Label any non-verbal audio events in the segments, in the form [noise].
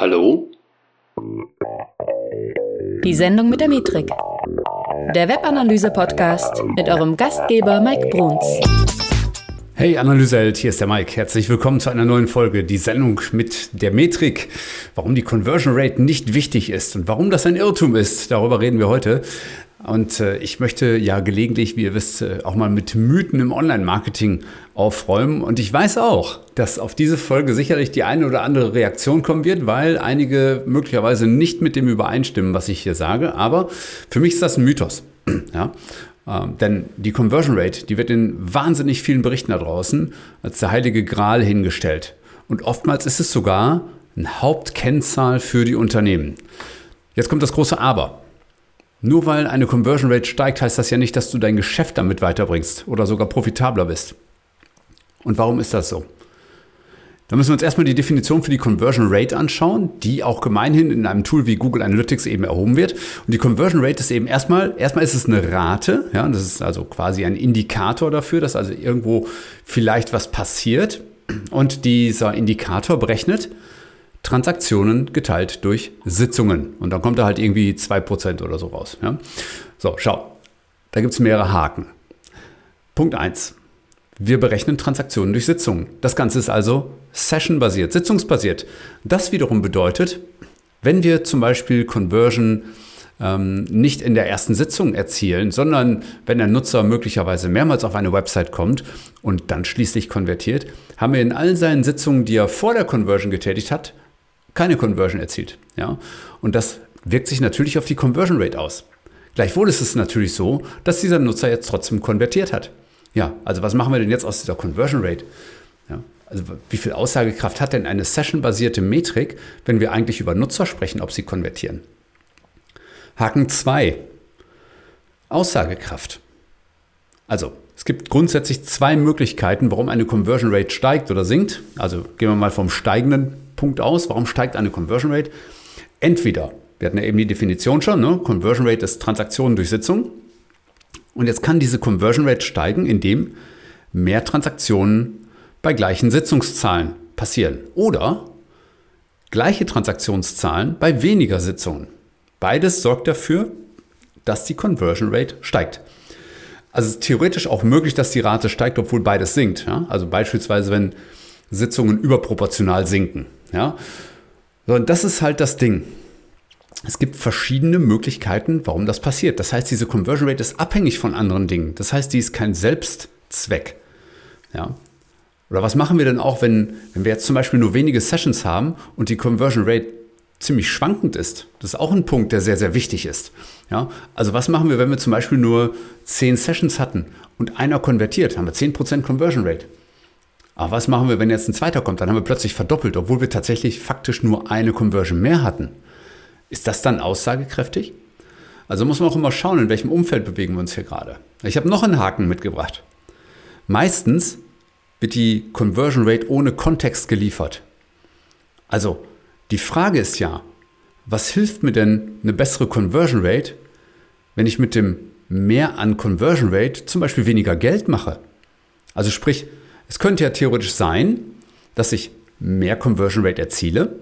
Hallo? Die Sendung mit der Metrik. Der Webanalyse-Podcast mit eurem Gastgeber Mike Bruns. Hey Analyseheld, hier ist der Mike. Herzlich willkommen zu einer neuen Folge, die Sendung mit der Metrik. Warum die Conversion Rate nicht wichtig ist und warum das ein Irrtum ist, darüber reden wir heute. Und äh, ich möchte ja gelegentlich, wie ihr wisst, äh, auch mal mit Mythen im Online-Marketing aufräumen. Und ich weiß auch, dass auf diese Folge sicherlich die eine oder andere Reaktion kommen wird, weil einige möglicherweise nicht mit dem übereinstimmen, was ich hier sage. Aber für mich ist das ein Mythos. [clears throat] ja? Ähm, denn die Conversion Rate, die wird in wahnsinnig vielen Berichten da draußen als der heilige Gral hingestellt. Und oftmals ist es sogar eine Hauptkennzahl für die Unternehmen. Jetzt kommt das große Aber. Nur weil eine Conversion Rate steigt, heißt das ja nicht, dass du dein Geschäft damit weiterbringst oder sogar profitabler bist. Und warum ist das so? Da müssen wir uns erstmal die Definition für die Conversion Rate anschauen, die auch gemeinhin in einem Tool wie Google Analytics eben erhoben wird. Und die Conversion Rate ist eben erstmal, erstmal ist es eine Rate, ja, das ist also quasi ein Indikator dafür, dass also irgendwo vielleicht was passiert. Und dieser Indikator berechnet, Transaktionen geteilt durch Sitzungen. Und dann kommt da halt irgendwie 2% oder so raus. Ja? So, schau. Da gibt es mehrere Haken. Punkt 1. Wir berechnen Transaktionen durch Sitzungen. Das Ganze ist also session-basiert, sitzungsbasiert. Das wiederum bedeutet, wenn wir zum Beispiel Conversion ähm, nicht in der ersten Sitzung erzielen, sondern wenn der Nutzer möglicherweise mehrmals auf eine Website kommt und dann schließlich konvertiert, haben wir in all seinen Sitzungen, die er vor der Conversion getätigt hat, keine Conversion erzielt. Ja? Und das wirkt sich natürlich auf die Conversion Rate aus. Gleichwohl ist es natürlich so, dass dieser Nutzer jetzt trotzdem konvertiert hat. Ja, also was machen wir denn jetzt aus dieser Conversion Rate? Ja, also wie viel Aussagekraft hat denn eine session-basierte Metrik, wenn wir eigentlich über Nutzer sprechen, ob sie konvertieren? Haken 2. Aussagekraft. Also, es gibt grundsätzlich zwei Möglichkeiten, warum eine Conversion Rate steigt oder sinkt. Also gehen wir mal vom steigenden Punkt aus. Warum steigt eine Conversion Rate? Entweder, wir hatten ja eben die Definition schon, ne? Conversion Rate ist Transaktionen durch Sitzung. Und jetzt kann diese Conversion Rate steigen, indem mehr Transaktionen bei gleichen Sitzungszahlen passieren. Oder gleiche Transaktionszahlen bei weniger Sitzungen. Beides sorgt dafür, dass die Conversion Rate steigt. Also es ist theoretisch auch möglich, dass die Rate steigt, obwohl beides sinkt. Ja? Also beispielsweise, wenn Sitzungen überproportional sinken. Ja? So, und das ist halt das Ding. Es gibt verschiedene Möglichkeiten, warum das passiert. Das heißt, diese Conversion Rate ist abhängig von anderen Dingen. Das heißt, die ist kein Selbstzweck. Ja? Oder was machen wir denn auch, wenn, wenn wir jetzt zum Beispiel nur wenige Sessions haben und die Conversion Rate ziemlich schwankend ist? Das ist auch ein Punkt, der sehr, sehr wichtig ist. Ja? Also was machen wir, wenn wir zum Beispiel nur 10 Sessions hatten und einer konvertiert? Haben wir 10% Conversion Rate. Aber was machen wir, wenn jetzt ein zweiter kommt? Dann haben wir plötzlich verdoppelt, obwohl wir tatsächlich faktisch nur eine Conversion mehr hatten. Ist das dann aussagekräftig? Also muss man auch immer schauen, in welchem Umfeld bewegen wir uns hier gerade. Ich habe noch einen Haken mitgebracht. Meistens wird die Conversion Rate ohne Kontext geliefert. Also die Frage ist ja, was hilft mir denn eine bessere Conversion Rate, wenn ich mit dem mehr an Conversion Rate zum Beispiel weniger Geld mache? Also sprich, es könnte ja theoretisch sein, dass ich mehr Conversion Rate erziele,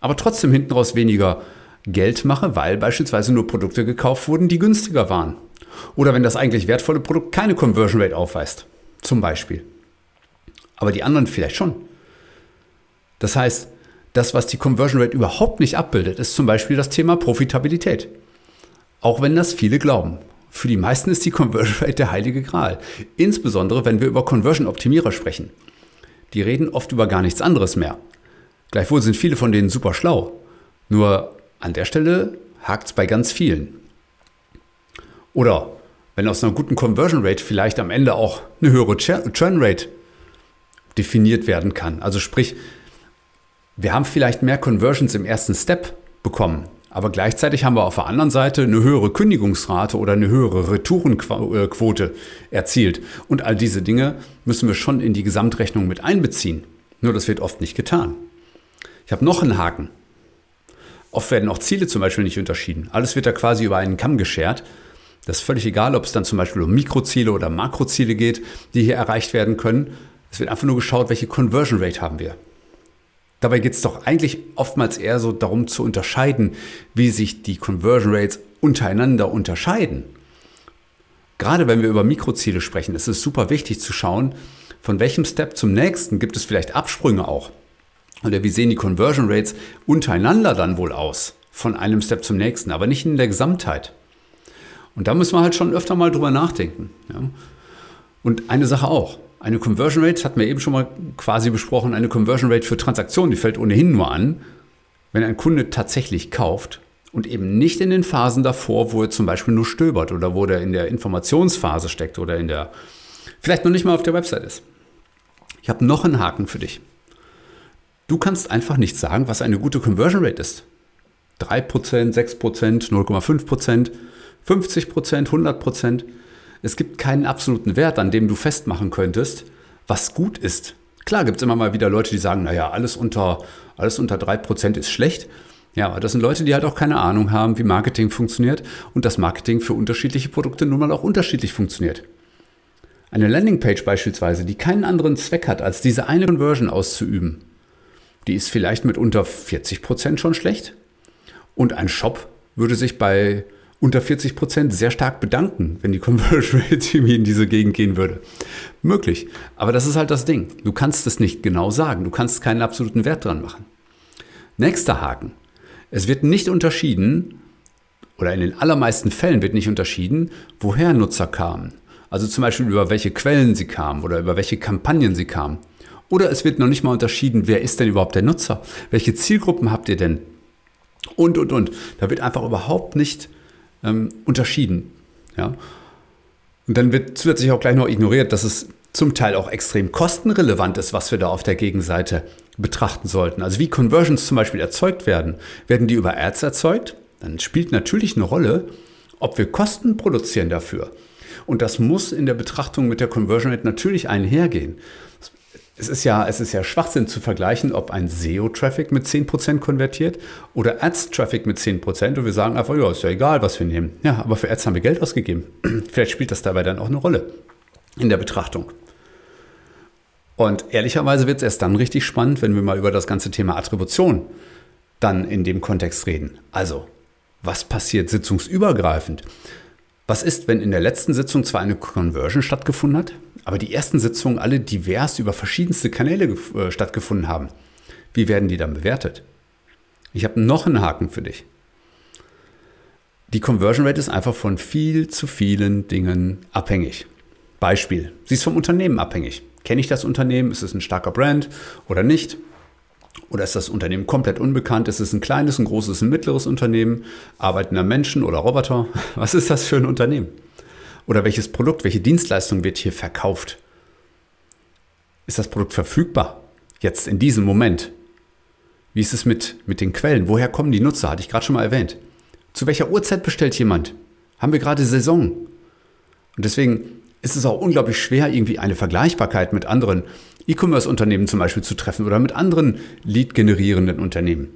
aber trotzdem hinten raus weniger Geld mache, weil beispielsweise nur Produkte gekauft wurden, die günstiger waren. Oder wenn das eigentlich wertvolle Produkt keine Conversion Rate aufweist, zum Beispiel. Aber die anderen vielleicht schon. Das heißt, das, was die Conversion Rate überhaupt nicht abbildet, ist zum Beispiel das Thema Profitabilität. Auch wenn das viele glauben. Für die meisten ist die Conversion Rate der heilige Gral. Insbesondere, wenn wir über Conversion-Optimierer sprechen. Die reden oft über gar nichts anderes mehr. Gleichwohl sind viele von denen super schlau. Nur an der Stelle hakt es bei ganz vielen. Oder wenn aus einer guten Conversion Rate vielleicht am Ende auch eine höhere Churn Rate definiert werden kann. Also sprich, wir haben vielleicht mehr Conversions im ersten Step bekommen, aber gleichzeitig haben wir auf der anderen Seite eine höhere Kündigungsrate oder eine höhere Retourenquote erzielt. Und all diese Dinge müssen wir schon in die Gesamtrechnung mit einbeziehen. Nur das wird oft nicht getan. Ich habe noch einen Haken. Oft werden auch Ziele zum Beispiel nicht unterschieden. Alles wird da quasi über einen Kamm geschert. Das ist völlig egal, ob es dann zum Beispiel um Mikroziele oder Makroziele geht, die hier erreicht werden können. Es wird einfach nur geschaut, welche Conversion Rate haben wir. Dabei geht es doch eigentlich oftmals eher so darum zu unterscheiden, wie sich die Conversion Rates untereinander unterscheiden. Gerade wenn wir über Mikroziele sprechen, ist es super wichtig zu schauen, von welchem Step zum nächsten gibt es vielleicht Absprünge auch. Oder wie sehen die Conversion Rates untereinander dann wohl aus, von einem Step zum nächsten, aber nicht in der Gesamtheit. Und da müssen wir halt schon öfter mal drüber nachdenken. Ja. Und eine Sache auch. Eine Conversion Rate, hatten wir eben schon mal quasi besprochen, eine Conversion Rate für Transaktionen, die fällt ohnehin nur an, wenn ein Kunde tatsächlich kauft und eben nicht in den Phasen davor, wo er zum Beispiel nur stöbert oder wo er in der Informationsphase steckt oder in der, vielleicht noch nicht mal auf der Website ist. Ich habe noch einen Haken für dich. Du kannst einfach nicht sagen, was eine gute Conversion Rate ist. 3%, 6%, 0,5%, 50%, 100%. Es gibt keinen absoluten Wert, an dem du festmachen könntest, was gut ist. Klar gibt es immer mal wieder Leute, die sagen, naja, alles unter, alles unter 3% ist schlecht. Ja, aber das sind Leute, die halt auch keine Ahnung haben, wie Marketing funktioniert und das Marketing für unterschiedliche Produkte nun mal auch unterschiedlich funktioniert. Eine Landingpage beispielsweise, die keinen anderen Zweck hat, als diese eine Conversion auszuüben, die ist vielleicht mit unter 40% schon schlecht. Und ein Shop würde sich bei unter 40 Prozent sehr stark bedanken, wenn die Conversion Rate irgendwie in diese Gegend gehen würde. Möglich. Aber das ist halt das Ding. Du kannst es nicht genau sagen. Du kannst keinen absoluten Wert dran machen. Nächster Haken. Es wird nicht unterschieden, oder in den allermeisten Fällen wird nicht unterschieden, woher Nutzer kamen. Also zum Beispiel über welche Quellen sie kamen oder über welche Kampagnen sie kamen. Oder es wird noch nicht mal unterschieden, wer ist denn überhaupt der Nutzer? Welche Zielgruppen habt ihr denn? Und, und, und. Da wird einfach überhaupt nicht ähm, unterschieden. Ja? Und dann wird zusätzlich auch gleich noch ignoriert, dass es zum Teil auch extrem kostenrelevant ist, was wir da auf der Gegenseite betrachten sollten. Also wie Conversions zum Beispiel erzeugt werden. Werden die über Ads erzeugt? Dann spielt natürlich eine Rolle, ob wir Kosten produzieren dafür. Und das muss in der Betrachtung mit der Conversion Rate natürlich einhergehen es ist ja, es ist ja Schwachsinn zu vergleichen, ob ein SEO-Traffic mit 10% konvertiert oder Ads-Traffic mit 10% und wir sagen einfach, ja, ist ja egal, was wir nehmen. Ja, aber für Ads haben wir Geld ausgegeben. [clears throat] Vielleicht spielt das dabei dann auch eine Rolle in der Betrachtung. Und ehrlicherweise wird es erst dann richtig spannend, wenn wir mal über das ganze Thema Attribution dann in dem Kontext reden. Also, was passiert sitzungsübergreifend? Was ist, wenn in der letzten Sitzung zwar eine Conversion stattgefunden hat, aber die ersten Sitzungen alle divers über verschiedenste Kanäle äh, stattgefunden haben? Wie werden die dann bewertet? Ich habe noch einen Haken für dich. Die Conversion Rate ist einfach von viel zu vielen Dingen abhängig. Beispiel, sie ist vom Unternehmen abhängig. Kenne ich das Unternehmen? Ist es ein starker Brand oder nicht? Oder ist das Unternehmen komplett unbekannt? Ist es ein kleines, ein großes, ein mittleres Unternehmen? Arbeitender Menschen oder Roboter? [laughs] Was ist das für ein Unternehmen? Oder welches Produkt, welche Dienstleistung wird hier verkauft? Ist das Produkt verfügbar? Jetzt in diesem Moment? Wie ist es mit, mit den Quellen? Woher kommen die Nutzer? Hatte ich gerade schon mal erwähnt. Zu welcher Uhrzeit bestellt jemand? Haben wir gerade Saison? Und deswegen ist es auch unglaublich schwer, irgendwie eine Vergleichbarkeit mit anderen E-Commerce-Unternehmen zum Beispiel zu treffen oder mit anderen Lead-generierenden Unternehmen.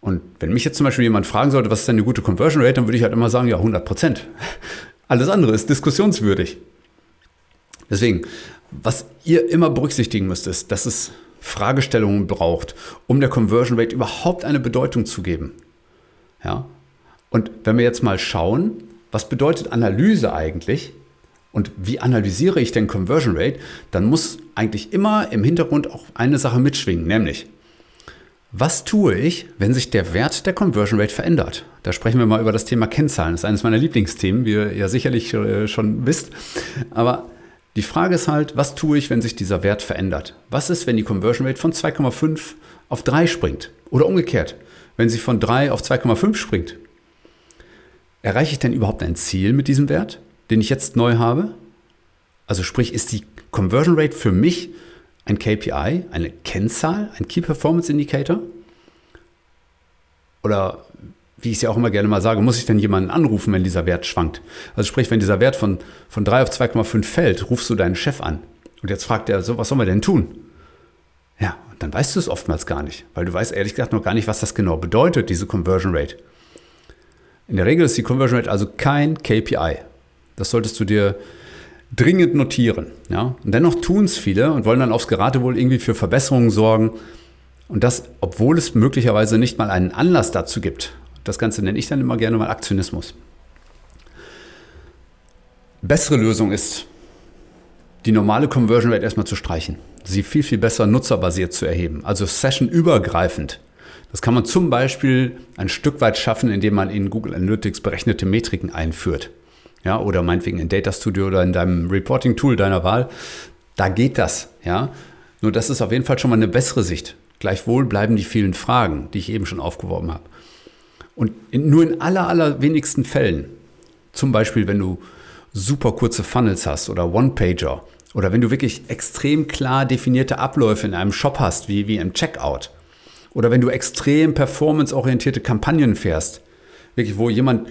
Und wenn mich jetzt zum Beispiel jemand fragen sollte, was ist denn eine gute Conversion Rate, dann würde ich halt immer sagen, ja, 100 Prozent. [laughs] Alles andere ist diskussionswürdig. Deswegen, was ihr immer berücksichtigen müsst, ist, dass es Fragestellungen braucht, um der Conversion Rate überhaupt eine Bedeutung zu geben. Ja? Und wenn wir jetzt mal schauen, was bedeutet Analyse eigentlich, und wie analysiere ich denn Conversion Rate? Dann muss eigentlich immer im Hintergrund auch eine Sache mitschwingen, nämlich was tue ich, wenn sich der Wert der Conversion Rate verändert? Da sprechen wir mal über das Thema Kennzahlen. Das ist eines meiner Lieblingsthemen, wie ihr ja sicherlich äh, schon wisst. Aber die Frage ist halt, was tue ich, wenn sich dieser Wert verändert? Was ist, wenn die Conversion Rate von 2,5 auf 3 springt? Oder umgekehrt, wenn sie von 3 auf 2,5 springt? Erreiche ich denn überhaupt ein Ziel mit diesem Wert? Den ich jetzt neu habe? Also sprich, ist die Conversion Rate für mich ein KPI, eine Kennzahl, ein Key Performance Indicator? Oder wie ich es ja auch immer gerne mal sage, muss ich denn jemanden anrufen, wenn dieser Wert schwankt? Also sprich, wenn dieser Wert von, von 3 auf 2,5 fällt, rufst du deinen Chef an. Und jetzt fragt er so, was sollen wir denn tun? Ja, dann weißt du es oftmals gar nicht, weil du weißt ehrlich gesagt noch gar nicht, was das genau bedeutet, diese Conversion Rate. In der Regel ist die Conversion Rate also kein KPI. Das solltest du dir dringend notieren. Ja? Und dennoch tun es viele und wollen dann aufs Geratewohl irgendwie für Verbesserungen sorgen. Und das, obwohl es möglicherweise nicht mal einen Anlass dazu gibt. Das Ganze nenne ich dann immer gerne mal Aktionismus. Bessere Lösung ist, die normale Conversion Rate erstmal zu streichen. Sie viel, viel besser nutzerbasiert zu erheben. Also sessionübergreifend. Das kann man zum Beispiel ein Stück weit schaffen, indem man in Google Analytics berechnete Metriken einführt. Ja, oder meinetwegen in Data Studio oder in deinem Reporting-Tool deiner Wahl. Da geht das. Ja. Nur das ist auf jeden Fall schon mal eine bessere Sicht. Gleichwohl bleiben die vielen Fragen, die ich eben schon aufgeworfen habe. Und in, nur in aller, aller wenigsten Fällen, zum Beispiel wenn du super kurze Funnels hast oder One-Pager oder wenn du wirklich extrem klar definierte Abläufe in einem Shop hast, wie, wie im Checkout, oder wenn du extrem performanceorientierte Kampagnen fährst, wirklich, wo jemand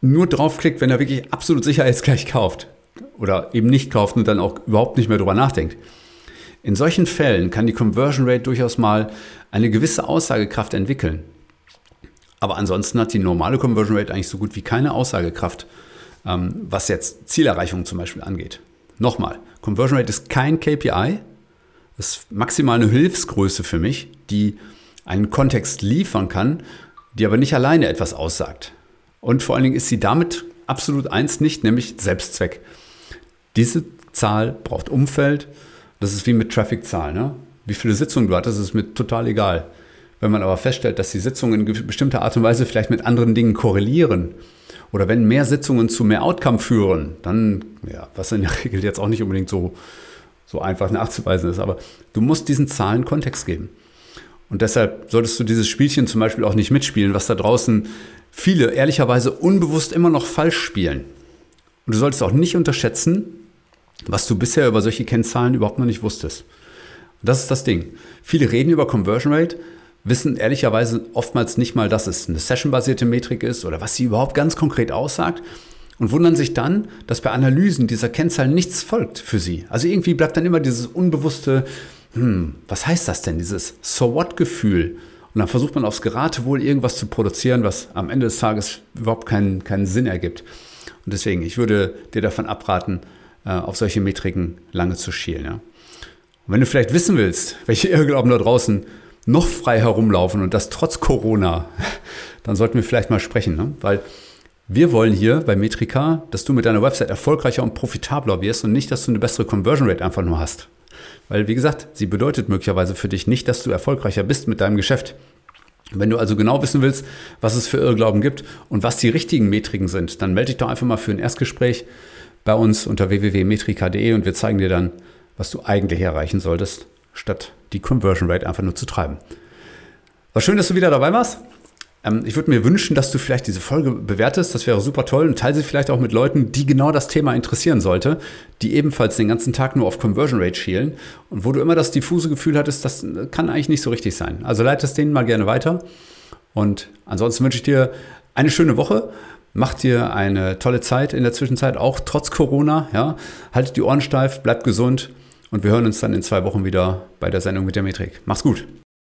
nur draufklickt, wenn er wirklich absolut sicher ist, gleich kauft. Oder eben nicht kauft und dann auch überhaupt nicht mehr drüber nachdenkt. In solchen Fällen kann die Conversion Rate durchaus mal eine gewisse Aussagekraft entwickeln. Aber ansonsten hat die normale Conversion Rate eigentlich so gut wie keine Aussagekraft, ähm, was jetzt Zielerreichung zum Beispiel angeht. Nochmal, Conversion Rate ist kein KPI, ist maximal eine Hilfsgröße für mich, die einen Kontext liefern kann, die aber nicht alleine etwas aussagt. Und vor allen Dingen ist sie damit absolut eins nicht, nämlich Selbstzweck. Diese Zahl braucht Umfeld. Das ist wie mit Traffic-Zahlen. Ne? Wie viele Sitzungen du hattest, ist mir total egal. Wenn man aber feststellt, dass die Sitzungen in bestimmter Art und Weise vielleicht mit anderen Dingen korrelieren oder wenn mehr Sitzungen zu mehr Outcome führen, dann, ja, was in der [laughs] Regel jetzt auch nicht unbedingt so, so einfach nachzuweisen ist, aber du musst diesen Zahlen Kontext geben. Und deshalb solltest du dieses Spielchen zum Beispiel auch nicht mitspielen, was da draußen viele ehrlicherweise unbewusst immer noch falsch spielen. Und du solltest auch nicht unterschätzen, was du bisher über solche Kennzahlen überhaupt noch nicht wusstest. Und das ist das Ding. Viele reden über Conversion Rate, wissen ehrlicherweise oftmals nicht mal, dass es eine sessionbasierte Metrik ist oder was sie überhaupt ganz konkret aussagt und wundern sich dann, dass bei Analysen dieser Kennzahlen nichts folgt für sie. Also irgendwie bleibt dann immer dieses unbewusste, hm, was heißt das denn, dieses So what-Gefühl? Und dann versucht man aufs Geratewohl irgendwas zu produzieren, was am Ende des Tages überhaupt keinen, keinen Sinn ergibt. Und deswegen, ich würde dir davon abraten, äh, auf solche Metriken lange zu schielen. Ja? Und wenn du vielleicht wissen willst, welche Irrglauben da draußen noch frei herumlaufen und das trotz Corona, [laughs] dann sollten wir vielleicht mal sprechen. Ne? Weil wir wollen hier bei Metrika, dass du mit deiner Website erfolgreicher und profitabler wirst und nicht, dass du eine bessere Conversion Rate einfach nur hast. Weil, wie gesagt, sie bedeutet möglicherweise für dich nicht, dass du erfolgreicher bist mit deinem Geschäft. Wenn du also genau wissen willst, was es für Irrglauben gibt und was die richtigen Metriken sind, dann melde dich doch einfach mal für ein Erstgespräch bei uns unter www.metrika.de und wir zeigen dir dann, was du eigentlich erreichen solltest, statt die Conversion Rate einfach nur zu treiben. War schön, dass du wieder dabei warst. Ähm, ich würde mir wünschen, dass du vielleicht diese Folge bewertest. Das wäre super toll. Und teile sie vielleicht auch mit Leuten, die genau das Thema interessieren sollte, die ebenfalls den ganzen Tag nur auf Conversion Rate schielen und wo du immer das diffuse Gefühl hattest, das kann eigentlich nicht so richtig sein. Also leite es denen mal gerne weiter. Und ansonsten wünsche ich dir eine schöne Woche. Mach dir eine tolle Zeit in der Zwischenzeit, auch trotz Corona. Ja. Haltet die Ohren steif, bleibt gesund und wir hören uns dann in zwei Wochen wieder bei der Sendung mit der Metrik. Mach's gut.